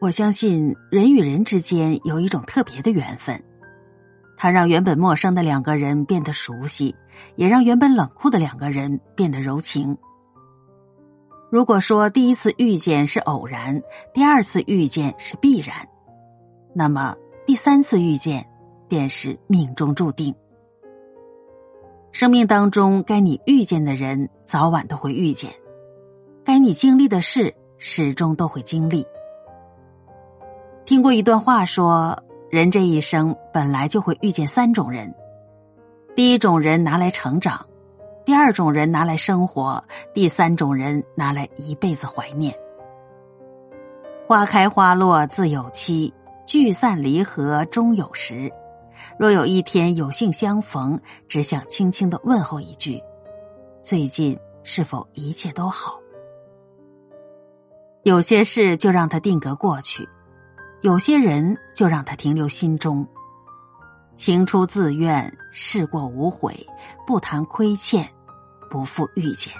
我相信人与人之间有一种特别的缘分，它让原本陌生的两个人变得熟悉，也让原本冷酷的两个人变得柔情。如果说第一次遇见是偶然，第二次遇见是必然，那么第三次遇见便是命中注定。生命当中该你遇见的人，早晚都会遇见；该你经历的事，始终都会经历。听过一段话，说人这一生本来就会遇见三种人，第一种人拿来成长，第二种人拿来生活，第三种人拿来一辈子怀念。花开花落自有期，聚散离合终有时。若有一天有幸相逢，只想轻轻的问候一句：“最近是否一切都好？”有些事就让它定格过去。有些人就让它停留心中，情出自愿，事过无悔，不谈亏欠，不负遇见。